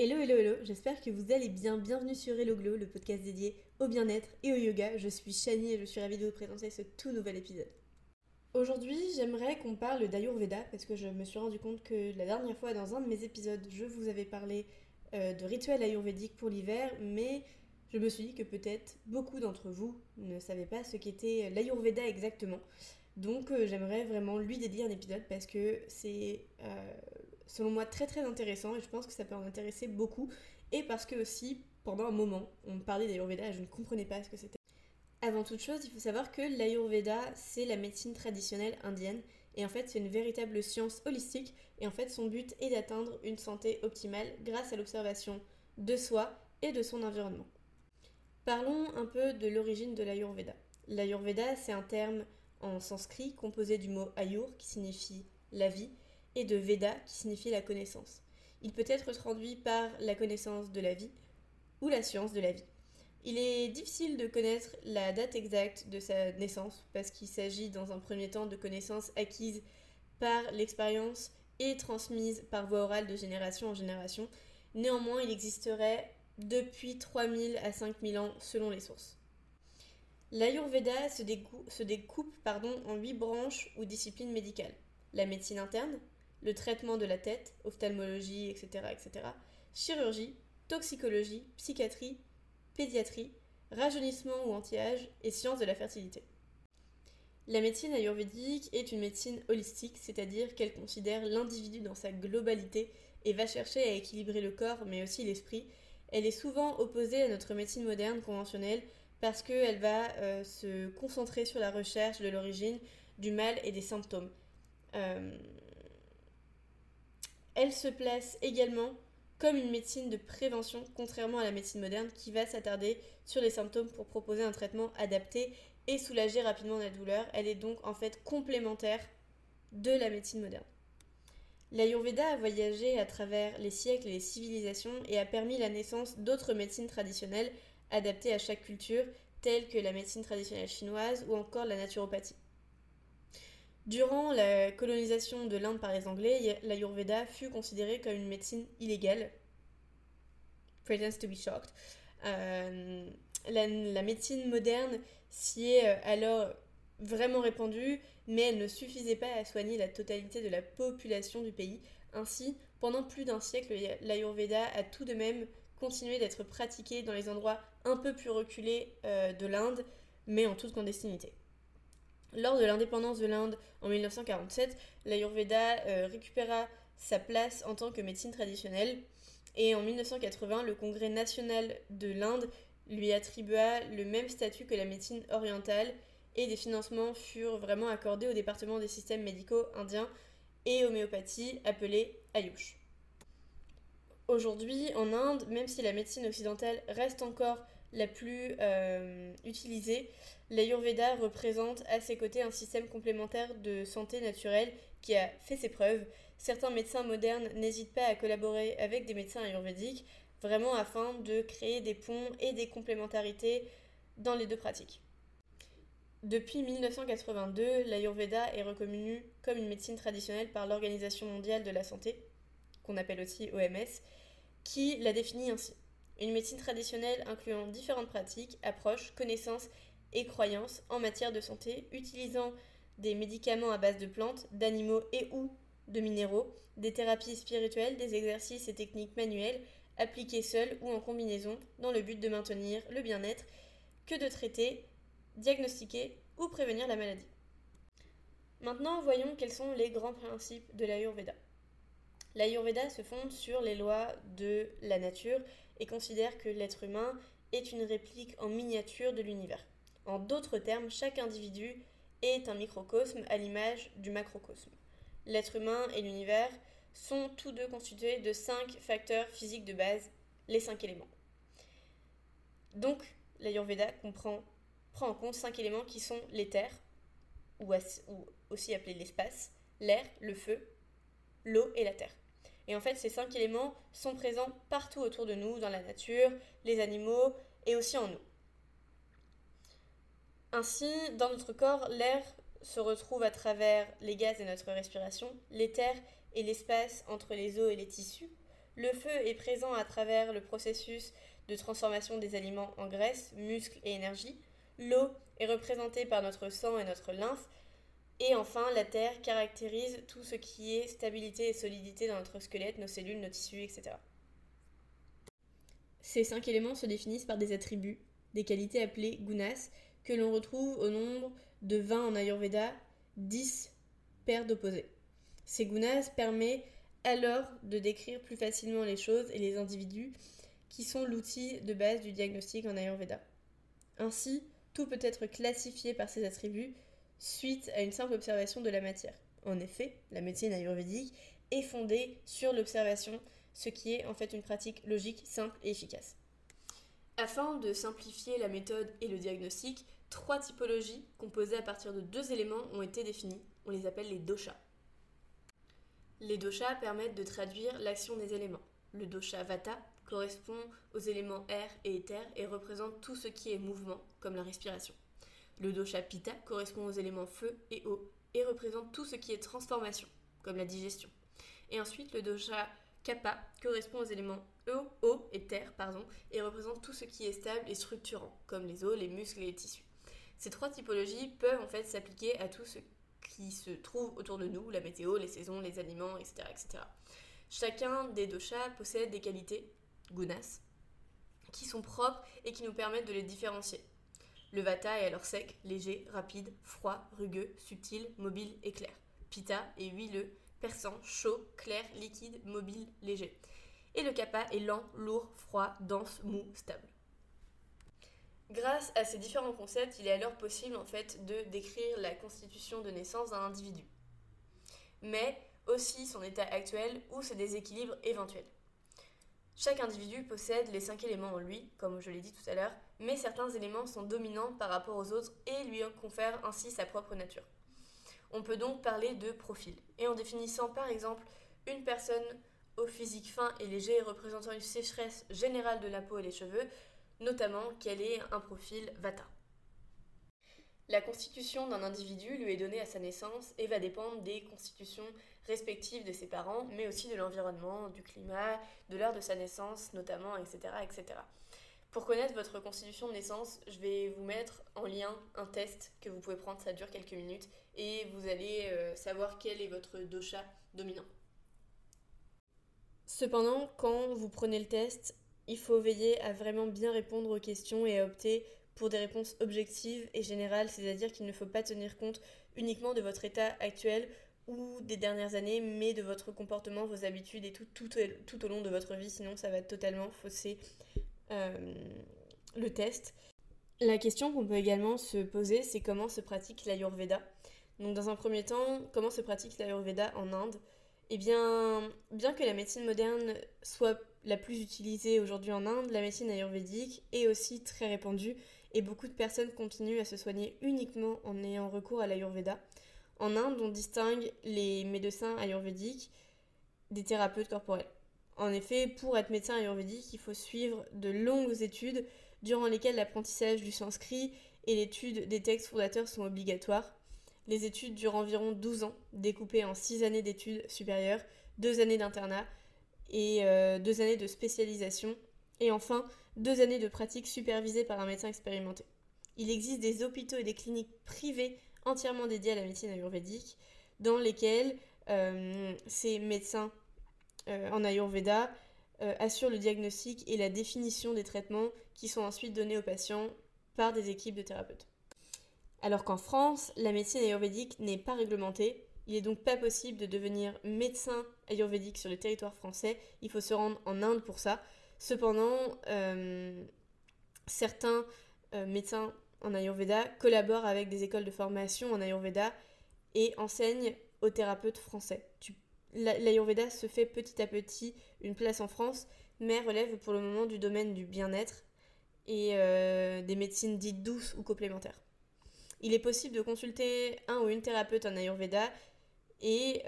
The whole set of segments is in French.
Hello, hello, hello, j'espère que vous allez bien. Bienvenue sur Hello Glow, le podcast dédié au bien-être et au yoga. Je suis Shani et je suis ravie de vous présenter ce tout nouvel épisode. Aujourd'hui, j'aimerais qu'on parle d'Ayurveda parce que je me suis rendu compte que la dernière fois, dans un de mes épisodes, je vous avais parlé euh, de rituels ayurvédiques pour l'hiver, mais je me suis dit que peut-être beaucoup d'entre vous ne savaient pas ce qu'était l'Ayurveda exactement. Donc euh, j'aimerais vraiment lui dédier un épisode parce que c'est euh, selon moi très très intéressant et je pense que ça peut en intéresser beaucoup. Et parce que aussi, pendant un moment, on parlait d'Ayurveda et je ne comprenais pas ce que c'était. Avant toute chose, il faut savoir que l'Ayurveda, c'est la médecine traditionnelle indienne. Et en fait, c'est une véritable science holistique. Et en fait, son but est d'atteindre une santé optimale grâce à l'observation de soi et de son environnement. Parlons un peu de l'origine de l'Ayurveda. L'Ayurveda, c'est un terme en sanskrit composé du mot Ayur, qui signifie la vie, de Veda qui signifie la connaissance. Il peut être traduit par la connaissance de la vie ou la science de la vie. Il est difficile de connaître la date exacte de sa naissance parce qu'il s'agit dans un premier temps de connaissances acquises par l'expérience et transmises par voie orale de génération en génération. Néanmoins, il existerait depuis 3000 à 5000 ans selon les sources. L'Ayurveda se, découpe en huit branches ou disciplines médicales. La médecine interne, le traitement de la tête, ophtalmologie, etc., etc., chirurgie, toxicologie, psychiatrie, pédiatrie, rajeunissement ou anti-âge et sciences de la fertilité. La médecine ayurvédique est une médecine holistique, c'est-à-dire qu'elle considère l'individu dans sa globalité et va chercher à équilibrer le corps mais aussi l'esprit. Elle est souvent opposée à notre médecine moderne conventionnelle parce qu'elle va euh, se concentrer sur la recherche de l'origine du mal et des symptômes. Euh, elle se place également comme une médecine de prévention, contrairement à la médecine moderne qui va s'attarder sur les symptômes pour proposer un traitement adapté et soulager rapidement la douleur. Elle est donc en fait complémentaire de la médecine moderne. L'Ayurveda a voyagé à travers les siècles et les civilisations et a permis la naissance d'autres médecines traditionnelles adaptées à chaque culture, telles que la médecine traditionnelle chinoise ou encore la naturopathie. Durant la colonisation de l'Inde par les Anglais, l'Ayurveda fut considérée comme une médecine illégale. Pretends to be shocked. Euh, la, médecine moderne s'y est euh, alors vraiment répandue, mais elle ne suffisait pas à soigner la totalité de la population du pays. Ainsi, pendant plus d'un siècle, l'Ayurveda a tout de même continué d'être pratiqué dans les endroits un peu plus reculés euh, de l'Inde, mais en toute clandestinité. Lors de l'indépendance de l'Inde en 1947, l'Ayurveda euh, récupéra sa place en tant que médecine traditionnelle et en 1980, le Congrès national de l'Inde lui attribua le même statut que la médecine orientale et des financements furent vraiment accordés au département des systèmes médicaux indiens et homéopathie appelé Ayush. Aujourd'hui, en Inde, même si la médecine occidentale reste encore la plus euh, utilisée, l'Ayurveda représente à ses côtés un système complémentaire de santé naturelle qui a fait ses preuves. Certains médecins modernes n'hésitent pas à collaborer avec des médecins ayurvédiques, vraiment afin de créer des ponts et des complémentarités dans les deux pratiques. Depuis 1982, l'Ayurveda est reconnu comme une médecine traditionnelle par l'Organisation mondiale de la santé, qu'on appelle aussi OMS, qui la définit ainsi. Une médecine traditionnelle incluant différentes pratiques, approches, connaissances et croyances en matière de santé, utilisant des médicaments à base de plantes, d'animaux et ou de minéraux, des thérapies spirituelles, des exercices et techniques manuelles appliqués seuls ou en combinaison dans le but de maintenir le bien-être que de traiter, diagnostiquer ou prévenir la maladie. Maintenant, voyons quels sont les grands principes de l'Ayurveda. L'Ayurveda se fonde sur les lois de la nature et considère que l'être humain est une réplique en miniature de l'univers. En d'autres termes, chaque individu est un microcosme à l'image du macrocosme. L'être humain et l'univers sont tous deux constitués de cinq facteurs physiques de base, les cinq éléments. Donc, l'Ayurveda prend en compte cinq éléments qui sont l'éther, ou aussi appelé l'espace, l'air, le feu, l'eau et la terre. Et en fait, ces cinq éléments sont présents partout autour de nous, dans la nature, les animaux et aussi en nous. Ainsi, dans notre corps, l'air se retrouve à travers les gaz et notre respiration, l'éther et l'espace entre les os et les tissus, Le feu est présent à travers le processus de transformation des aliments en graisse, muscles et énergie. L'eau est représentée par notre sang et notre lymphe. Et enfin, la terre caractérise tout ce qui est stabilité et solidité dans notre squelette, nos cellules, nos tissus, etc. Ces cinq éléments se définissent par des attributs, des qualités appelées gunas, que l'on retrouve au nombre de 20 en Ayurveda, 10 paires d'opposés. Ces gunas permettent alors de décrire plus facilement les choses et les individus qui sont l'outil de base du diagnostic en Ayurveda. Ainsi, tout peut être classifié par ces attributs suite à une simple observation de la matière. En effet, la médecine ayurvédique est fondée sur l'observation, ce qui est en fait une pratique logique, simple et efficace. Afin de simplifier la méthode et le diagnostic, trois typologies composées à partir de deux éléments ont été définies. On les appelle les doshas. Les doshas permettent de traduire l'action des éléments. Le dosha vata correspond aux éléments air et éther et représente tout ce qui est mouvement, comme la respiration. Le dosha pitta correspond aux éléments feu et eau et représente tout ce qui est transformation, comme la digestion. Et ensuite, le dosha kapha correspond aux éléments eau, eau et terre, pardon, et représente tout ce qui est stable et structurant, comme les os, les muscles et les tissus. Ces trois typologies peuvent en fait s'appliquer à tout ce qui se trouve autour de nous, la météo, les saisons, les aliments, etc. etc. Chacun des doshas possède des qualités, gunas, qui sont propres et qui nous permettent de les différencier. Le vata est alors sec, léger, rapide, froid, rugueux, subtil, mobile et clair. Pitta est huileux, perçant, chaud, clair, liquide, mobile, léger. Et le kapha est lent, lourd, froid, dense, mou, stable. Grâce à ces différents concepts, il est alors possible en fait de décrire la constitution de naissance d'un individu. Mais aussi son état actuel ou ses déséquilibres éventuels. Chaque individu possède les cinq éléments en lui, comme je l'ai dit tout à l'heure, mais certains éléments sont dominants par rapport aux autres et lui confèrent ainsi sa propre nature. On peut donc parler de profil. Et en définissant par exemple une personne au physique fin et léger représentant une sécheresse générale de la peau et les cheveux, notamment qu'elle ait un profil vata. La constitution d'un individu lui est donnée à sa naissance et va dépendre des constitutions respectives de ses parents, mais aussi de l'environnement, du climat, de l'heure de sa naissance notamment, etc.. Pour connaître votre constitution de naissance, je vais vous mettre en lien un test que vous pouvez prendre, ça dure quelques minutes, et vous allez euh, savoir quel est votre dosha dominant. Cependant, quand vous prenez le test, il faut veiller à vraiment bien répondre aux questions et à opter pour des réponses objectives et générales, c'est-à-dire qu'il ne faut pas tenir compte uniquement de votre état actuel ou des dernières années, mais de votre comportement, vos habitudes et tout, tout, tout au long de votre vie, sinon ça va totalement fausser euh, le test. La question qu'on peut également se poser, c'est comment se pratique l'Ayurveda. Donc dans un premier temps, comment se pratique l'Ayurveda en Inde? Eh bien, bien que la médecine moderne soit la plus utilisée aujourd'hui en Inde, la médecine ayurvédique est aussi très répandue et beaucoup de personnes continuent à se soigner uniquement en ayant recours à l'Ayurveda. En Inde, on distingue les médecins ayurvédiques des thérapeutes corporels. En effet, pour être médecin ayurvédique, il faut suivre de longues études durant lesquelles l'apprentissage du sanskrit et l'étude des textes fondateurs sont obligatoires. Les études durent environ 12 ans, découpées en 6 années d'études supérieures, 2 années d'internat et 2 euh, années de spécialisation, et enfin deux années de pratique supervisée par un médecin expérimenté. Il existe des hôpitaux et des cliniques privées entièrement dédiées à la médecine ayurvédique, dans lesquelles euh, ces médecins euh, en ayurveda euh, assurent le diagnostic et la définition des traitements qui sont ensuite donnés aux patients par des équipes de thérapeutes. Alors qu'en France, la médecine ayurvédique n'est pas réglementée, il n'est donc pas possible de devenir médecin ayurvédique sur le territoire français, il faut se rendre en Inde pour ça, Cependant, euh, certains euh, médecins en Ayurveda collaborent avec des écoles de formation en Ayurveda et enseignent aux thérapeutes français. L'Ayurveda se fait petit à petit une place en France, mais relève pour le moment du domaine du bien-être et euh, des médecines dites douces ou complémentaires. Il est possible de consulter un ou une thérapeute en Ayurveda et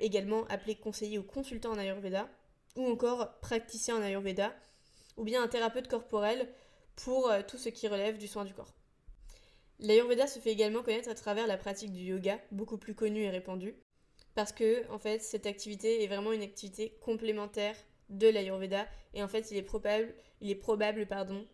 également appelé conseiller ou consultant en Ayurveda ou encore praticien en Ayurveda, ou bien un thérapeute corporel pour euh, tout ce qui relève du soin du corps. L'Ayurveda se fait également connaître à travers la pratique du yoga, beaucoup plus connue et répandue, parce que en fait cette activité est vraiment une activité complémentaire de l'Ayurveda. Et en fait, il est probable, pardon,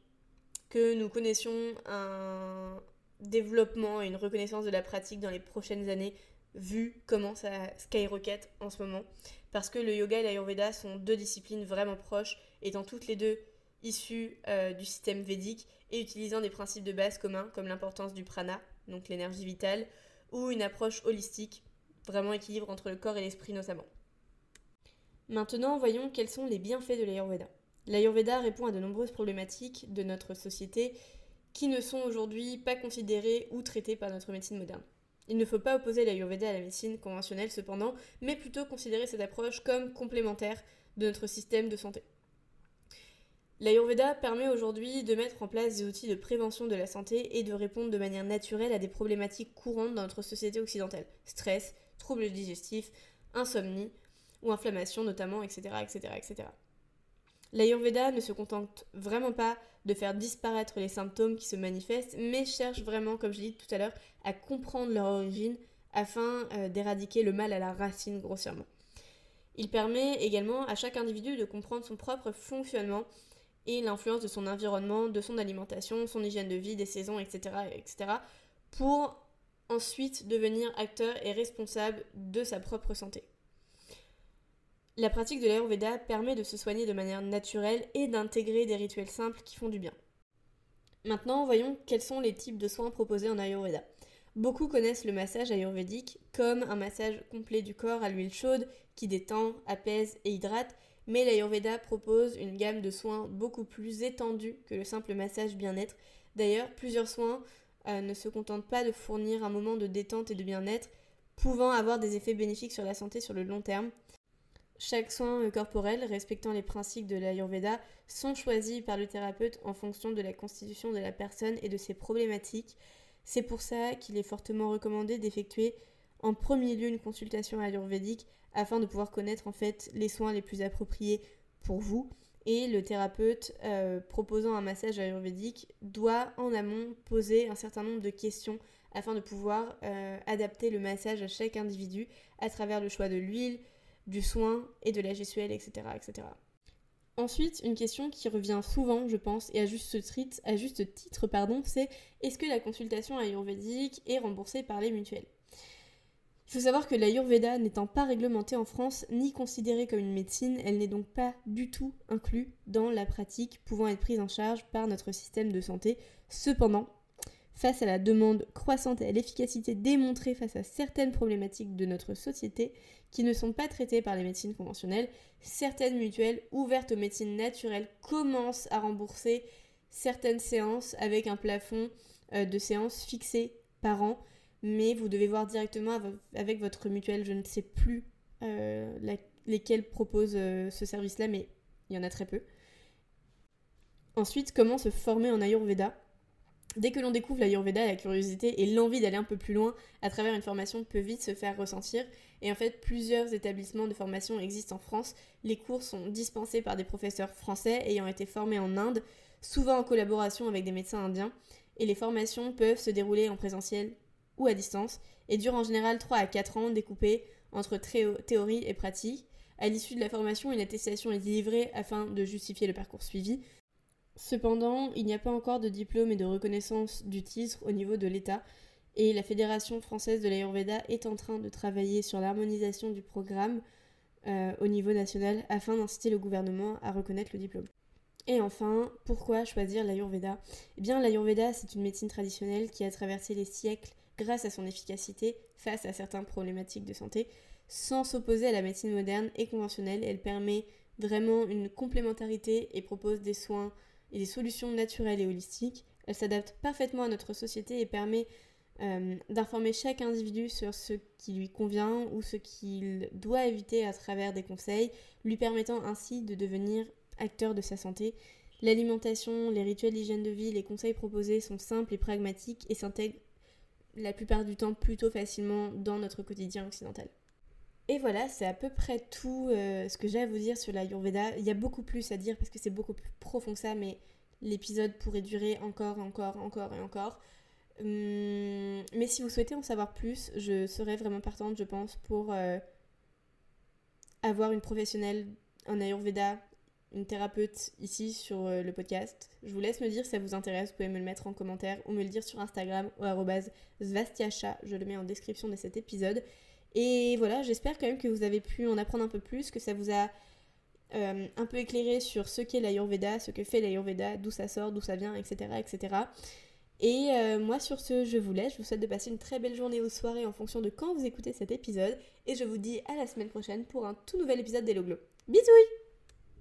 que nous connaissions un développement et une reconnaissance de la pratique dans les prochaines années, vu comment ça skyrocket en ce moment. Parce que le yoga et l'Ayurveda sont deux disciplines vraiment proches, étant toutes les deux issues euh, du système védique et utilisant des principes de base communs comme l'importance du prana, donc l'énergie vitale, ou une approche holistique, vraiment équilibre entre le corps et l'esprit notamment. Maintenant, voyons quels sont les bienfaits de l'Ayurveda. L'Ayurveda répond à de nombreuses problématiques de notre société qui ne sont aujourd'hui pas considérées ou traitées par notre médecine moderne. Il ne faut pas opposer l'Ayurveda à la médecine conventionnelle cependant, mais plutôt considérer cette approche comme complémentaire de notre système de santé. L'Ayurveda permet aujourd'hui de mettre en place des outils de prévention de la santé et de répondre de manière naturelle à des problématiques courantes dans notre société occidentale. Stress, troubles digestifs, insomnie ou inflammation notamment, etc. etc., etc. L'Ayurveda ne se contente vraiment pas de faire disparaître les symptômes qui se manifestent, mais cherche vraiment, comme je l'ai dit tout à l'heure, à comprendre leur origine afin euh, d'éradiquer le mal à la racine grossièrement. Il permet également à chaque individu de comprendre son propre fonctionnement et l'influence de son environnement, de son alimentation, son hygiène de vie, des saisons, etc., etc., pour ensuite devenir acteur et responsable de sa propre santé. La pratique de l'Ayurveda permet de se soigner de manière naturelle et d'intégrer des rituels simples qui font du bien. Maintenant, voyons quels sont les types de soins proposés en Ayurveda. Beaucoup connaissent le massage ayurvédique comme un massage complet du corps à l'huile chaude qui détend, apaise et hydrate, mais l'Ayurveda propose une gamme de soins beaucoup plus étendue que le simple massage bien-être. D'ailleurs, plusieurs soins euh, ne se contentent pas de fournir un moment de détente et de bien-être, pouvant avoir des effets bénéfiques sur la santé sur le long terme. Chaque soin corporel respectant les principes de l'Ayurveda sont choisis par le thérapeute en fonction de la constitution de la personne et de ses problématiques. C'est pour ça qu'il est fortement recommandé d'effectuer en premier lieu une consultation ayurvédique afin de pouvoir connaître en fait les soins les plus appropriés pour vous. Et le thérapeute euh, proposant un massage ayurvédique doit en amont poser un certain nombre de questions afin de pouvoir euh, adapter le massage à chaque individu à travers le choix de l'huile, du soin et de la gestuelle, etc., etc. Ensuite, une question qui revient souvent, je pense, et à juste, titre, à juste titre, pardon, c'est est-ce que la consultation ayurvédique est remboursée par les mutuelles? Il faut savoir que l'ayurveda n'étant pas réglementée en France ni considérée comme une médecine, elle n'est donc pas du tout inclue dans la pratique pouvant être prise en charge par notre système de santé. Cependant, face à la demande croissante et à l'efficacité démontrée face à certaines problématiques de notre société qui ne sont pas traitées par les médecines conventionnelles, certaines mutuelles ouvertes aux médecines naturelles commencent à rembourser certaines séances avec un plafond euh, de séances fixé par an, mais vous devez voir directement avec votre mutuelle, je ne sais plus euh, lesquelles proposent euh, ce service-là, mais il y en a très peu. Ensuite, comment se former en Ayurveda? Dès que l'on découvre l'Ayurveda, la curiosité et l'envie d'aller un peu plus loin à travers une formation peut vite se faire ressentir. Et en fait, plusieurs établissements de formation existent en France. Les cours sont dispensés par des professeurs français ayant été formés en Inde, souvent en collaboration avec des médecins indiens. Et les formations peuvent se dérouler en présentiel ou à distance et durent en général 3 à 4 ans découpés entre théorie et pratique. À l'issue de la formation, une attestation est délivrée afin de justifier le parcours suivi. Cependant, il n'y a pas encore de diplôme et de reconnaissance du titre au niveau de l'État, et la Fédération française de l'Ayurveda est en train de travailler sur l'harmonisation du programme euh, au niveau national afin d'inciter le gouvernement à reconnaître le diplôme. Et enfin, pourquoi choisir l'Ayurveda? Eh bien, l'Ayurveda, c'est une médecine traditionnelle qui a traversé les siècles grâce à son efficacité face à certaines problématiques de santé. Sans s'opposer à la médecine moderne et conventionnelle, elle permet vraiment une complémentarité et propose des soins et des solutions naturelles et holistiques. Elle s'adapte parfaitement à notre société et permet euh, d'informer chaque individu sur ce qui lui convient ou ce qu'il doit éviter à travers des conseils, lui permettant ainsi de devenir acteur de sa santé. L'alimentation, les rituels d'hygiène de vie, les conseils proposés sont simples et pragmatiques et s'intègrent la plupart du temps plutôt facilement dans notre quotidien occidental. Et voilà, c'est à peu près tout euh, ce que j'ai à vous dire sur la Yurveda. Il y a beaucoup plus à dire parce que c'est beaucoup plus profond que ça, mais l'épisode pourrait durer encore, encore, encore et encore. Hum, mais si vous souhaitez en savoir plus, je serais vraiment partante, je pense, pour euh, avoir une professionnelle un Ayurveda, une thérapeute ici sur euh, le podcast. Je vous laisse me dire si ça vous intéresse, vous pouvez me le mettre en commentaire ou me le dire sur Instagram ou svastiacha, je le mets en description de cet épisode. Et voilà, j'espère quand même que vous avez pu en apprendre un peu plus, que ça vous a euh, un peu éclairé sur ce qu'est l'Ayurveda, ce que fait l'Ayurveda, d'où ça sort, d'où ça vient, etc. etc. Et euh, moi sur ce, je vous laisse, je vous souhaite de passer une très belle journée ou soirée en fonction de quand vous écoutez cet épisode, et je vous dis à la semaine prochaine pour un tout nouvel épisode d'Hello Bisous